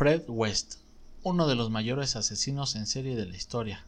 Fred West, uno de los mayores asesinos en serie de la historia,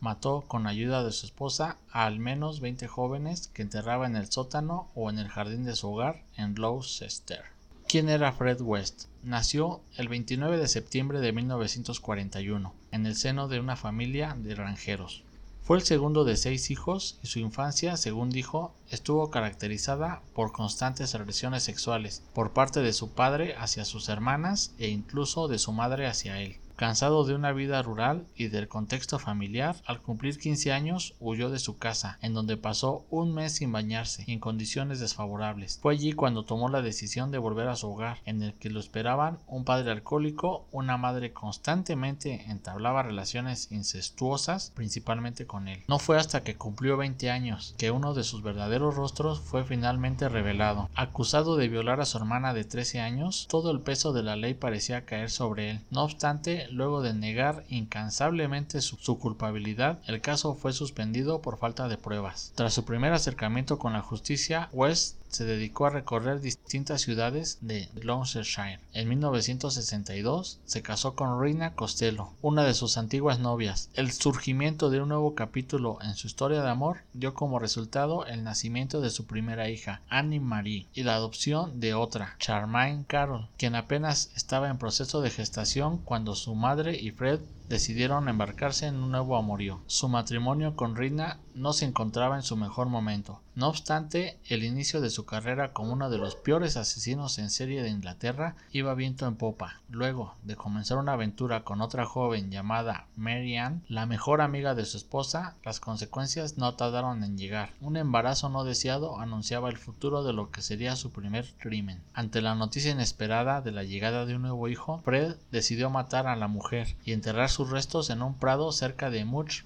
mató con ayuda de su esposa a al menos 20 jóvenes que enterraba en el sótano o en el jardín de su hogar en Gloucester. ¿Quién era Fred West? Nació el 29 de septiembre de 1941 en el seno de una familia de granjeros. Fue el segundo de seis hijos y su infancia, según dijo, estuvo caracterizada por constantes agresiones sexuales por parte de su padre hacia sus hermanas e incluso de su madre hacia él. Cansado de una vida rural y del contexto familiar, al cumplir 15 años huyó de su casa, en donde pasó un mes sin bañarse, en condiciones desfavorables. Fue allí cuando tomó la decisión de volver a su hogar, en el que lo esperaban un padre alcohólico, una madre constantemente entablaba relaciones incestuosas, principalmente con él. No fue hasta que cumplió 20 años que uno de sus verdaderos rostros fue finalmente revelado. Acusado de violar a su hermana de 13 años, todo el peso de la ley parecía caer sobre él. No obstante, luego de negar incansablemente su, culpabilidad, el caso fue suspendido por falta de pruebas. Tras su primer acercamiento con la justicia, West se dedicó a recorrer distintas ciudades de Gloucestershire. En 1962 se casó con Reina Costello, una de sus antiguas novias. El surgimiento de un nuevo capítulo en su historia de amor dio como resultado el nacimiento de su primera hija, Annie Marie, y la adopción de otra, Charmaine Carroll, quien apenas estaba en proceso de gestación cuando su madre y Fred decidieron embarcarse en un nuevo amorío. Su matrimonio con Rina no se encontraba en su mejor momento. No obstante, el inicio de su carrera como uno de los peores asesinos en serie de Inglaterra iba viento en popa. Luego de comenzar una aventura con otra joven llamada Mary Ann, la mejor amiga de su esposa, las consecuencias no tardaron en llegar. Un embarazo no deseado anunciaba el futuro de lo que sería su primer crimen. Ante la noticia inesperada de la llegada de un nuevo hijo, Fred decidió matar a la mujer y enterrar sus restos en un prado cerca de Much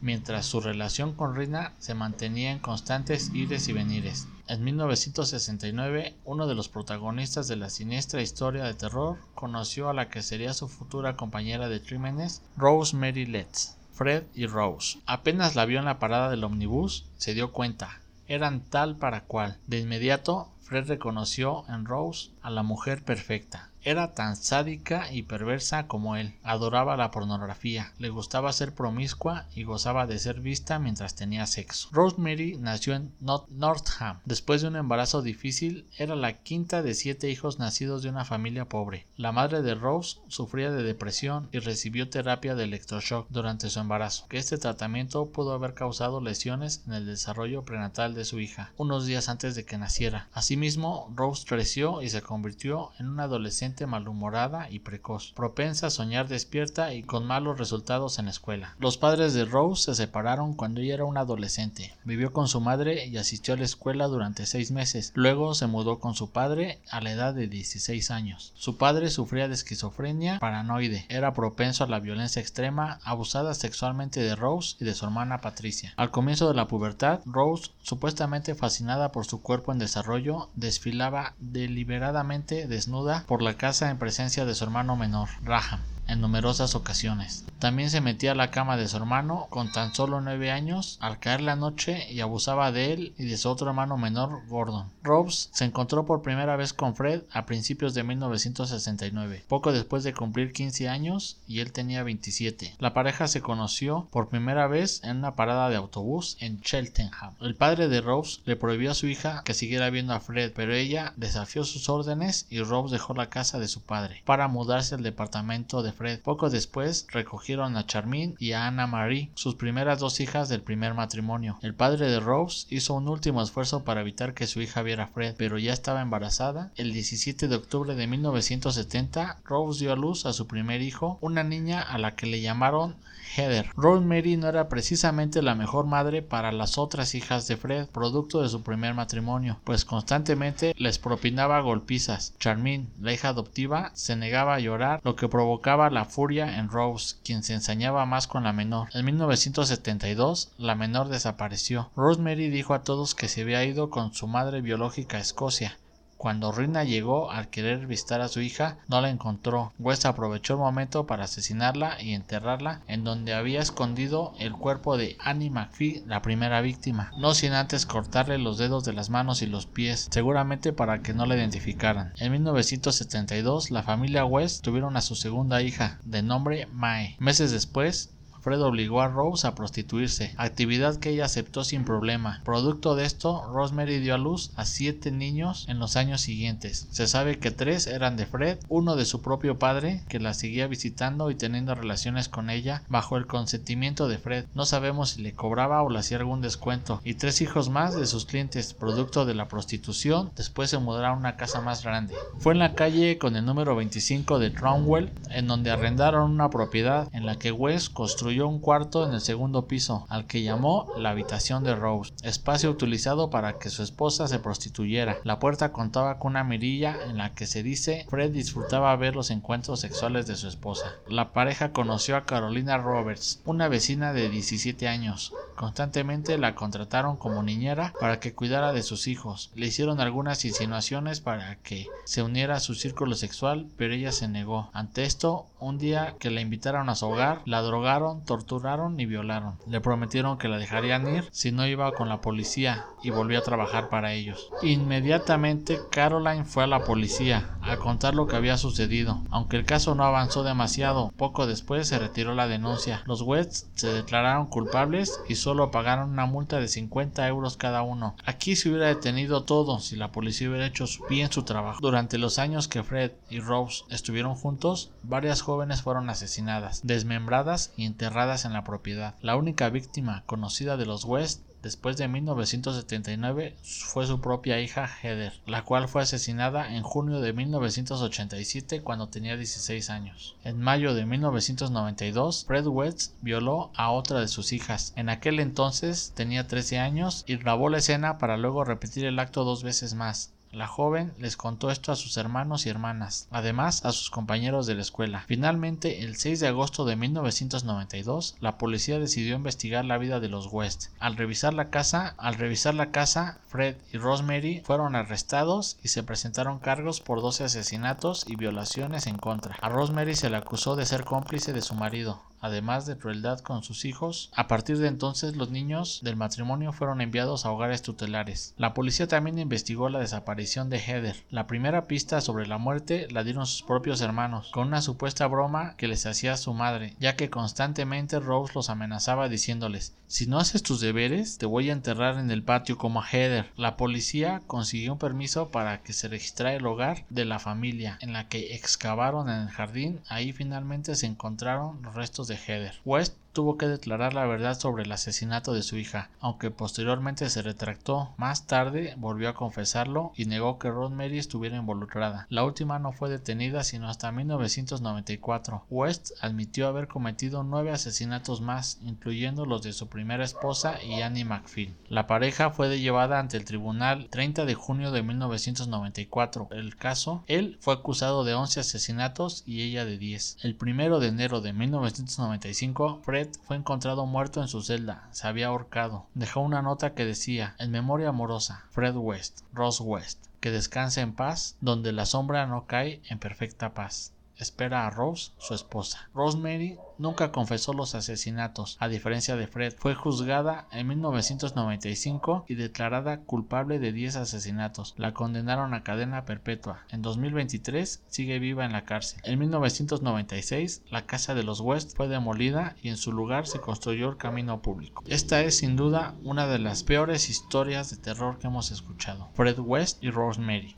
mientras su relación con Rina se mantenía en constantes ires y venires. En 1969, uno de los protagonistas de la siniestra historia de terror conoció a la que sería su futura compañera de crímenes, Rosemary Letts. Fred y Rose. Apenas la vio en la parada del omnibus, se dio cuenta. Eran tal para cual. De inmediato, Fred reconoció en Rose a la mujer perfecta. Era tan sádica y perversa como él. Adoraba la pornografía, le gustaba ser promiscua y gozaba de ser vista mientras tenía sexo. Rosemary nació en Northam. Después de un embarazo difícil, era la quinta de siete hijos nacidos de una familia pobre. La madre de Rose sufría de depresión y recibió terapia de electroshock durante su embarazo. Este tratamiento pudo haber causado lesiones en el desarrollo prenatal de su hija, unos días antes de que naciera. Asimismo, Rose creció y se convirtió en una adolescente malhumorada y precoz, propensa a soñar despierta y con malos resultados en la escuela. Los padres de Rose se separaron cuando ella era una adolescente. Vivió con su madre y asistió a la escuela durante seis meses. Luego se mudó con su padre a la edad de 16 años. Su padre sufría de esquizofrenia paranoide, era propenso a la violencia extrema, abusada sexualmente de Rose y de su hermana Patricia. Al comienzo de la pubertad, Rose, supuestamente fascinada por su cuerpo en desarrollo, desfilaba deliberadamente desnuda por la casa en presencia de su hermano menor, Raham en numerosas ocasiones. También se metía a la cama de su hermano con tan solo nueve años al caer la noche y abusaba de él y de su otro hermano menor Gordon. Robes se encontró por primera vez con Fred a principios de 1969, poco después de cumplir 15 años y él tenía 27. La pareja se conoció por primera vez en una parada de autobús en Cheltenham. El padre de Robes le prohibió a su hija que siguiera viendo a Fred, pero ella desafió sus órdenes y Robes dejó la casa de su padre para mudarse al departamento de Fred. Poco después recogieron a Charmin y a Anna Marie, sus primeras dos hijas del primer matrimonio. El padre de Rose hizo un último esfuerzo para evitar que su hija viera a Fred, pero ya estaba embarazada. El 17 de octubre de 1970, Rose dio a luz a su primer hijo, una niña a la que le llamaron Heather. Rosemary no era precisamente la mejor madre para las otras hijas de Fred, producto de su primer matrimonio, pues constantemente les propinaba golpizas. Charmin, la hija adoptiva, se negaba a llorar, lo que provocaba la furia en Rose, quien se ensañaba más con la menor. En 1972, la menor desapareció. Rosemary dijo a todos que se había ido con su madre biológica a Escocia, Cuando Rina llegó al querer visitar a su hija, no la encontró. West aprovechó el momento para asesinarla y enterrarla en donde había escondido el cuerpo de Annie McPhee, la primera víctima, no sin antes cortarle los dedos de las manos y los pies, seguramente para que no la identificaran. En 1972, la familia West tuvieron a su segunda hija, de nombre Mae. Meses después, Fred obligó a Rose a prostituirse, actividad que ella aceptó sin problema. Producto de esto, Rosemary dio a luz a siete niños en los años siguientes. Se sabe que tres eran de Fred, uno de su propio padre, que la seguía visitando y teniendo relaciones con ella bajo el consentimiento de Fred. No sabemos si le cobraba o le hacía algún descuento. Y tres hijos más de sus clientes, producto de la prostitución. Después se mudaron a una casa más grande. Fue en la calle con el número 25 de Tronwell, en donde arrendaron una propiedad en la que West construyó un cuarto en el segundo piso, al que llamó la habitación de Rose, espacio utilizado para que su esposa se prostituyera. La puerta contaba con una mirilla en la que se dice Fred disfrutaba ver los encuentros sexuales de su esposa. La pareja conoció a Carolina Roberts, una vecina de 17 años. Constantemente la contrataron como niñera para que cuidara de sus hijos. Le hicieron algunas insinuaciones para que se uniera a su círculo sexual, pero ella se negó. Ante esto, un día que la invitaron a su hogar, la drogaron, torturaron y violaron. Le prometieron que la dejarían ir si no iba con la policía y volvió a trabajar para ellos. Inmediatamente Caroline fue a la policía a contar lo que había sucedido. Aunque el caso no avanzó demasiado, poco después se retiró la denuncia. Los West se declararon culpables y solo pagaron una multa de 50 euros cada uno. Aquí se hubiera detenido todo si la policía hubiera hecho bien su trabajo. Durante los años que Fred y Rose estuvieron juntos, varias jóvenes fueron asesinadas, desmembradas y enterradas en la propiedad. La única víctima conocida de los West después de 1979 fue su propia hija Heather, la cual fue asesinada en junio de 1987 cuando tenía 16 años. En mayo de 1992, Fred West violó a otra de sus hijas. En aquel entonces tenía 13 años y grabó la escena para luego repetir el acto dos veces más. La joven les contó esto a sus hermanos y hermanas, además a sus compañeros de la escuela. Finalmente, el 6 de agosto de 1992, la policía decidió investigar la vida de los West. Al revisar la casa, al revisar la casa, Fred y Rosemary fueron arrestados y se presentaron cargos por 12 asesinatos y violaciones en contra. A Rosemary se le acusó de ser cómplice de su marido además de crueldad con sus hijos. A partir de entonces los niños del matrimonio fueron enviados a hogares tutelares. La policía también investigó la desaparición de Heather. La primera pista sobre la muerte la dieron sus propios hermanos, con una supuesta broma que les hacía su madre, ya que constantemente Rose los amenazaba diciéndoles si no haces tus deberes, te voy a enterrar en el patio como a Heather. La policía consiguió un permiso para que se registrara el hogar de la familia, en la que excavaron en el jardín. Ahí finalmente se encontraron los restos de Heather. West tuvo que declarar la verdad sobre el asesinato de su hija, aunque posteriormente se retractó. Más tarde volvió a confesarlo y negó que Rosemary estuviera involucrada. La última no fue detenida sino hasta 1994. West admitió haber cometido nueve asesinatos más, incluyendo los de su primera esposa y Annie McPhee. La pareja fue llevada ante el tribunal 30 de junio de 1994. El caso, él fue acusado de 11 asesinatos y ella de 10. El primero de enero de 1995, Fred fue encontrado muerto en su celda, se había ahorcado. Dejó una nota que decía, en memoria amorosa, Fred West, Ross West, que descanse en paz, donde la sombra no cae en perfecta paz espera a Rose, su esposa. Rosemary nunca confesó los asesinatos, a diferencia de Fred. Fue juzgada en 1995 y declarada culpable de 10 asesinatos. La condenaron a cadena perpetua. En 2023 sigue viva en la cárcel. En 1996 la casa de los West fue demolida y en su lugar se construyó el camino público. Esta es sin duda una de las peores historias de terror que hemos escuchado. Fred West y Rosemary.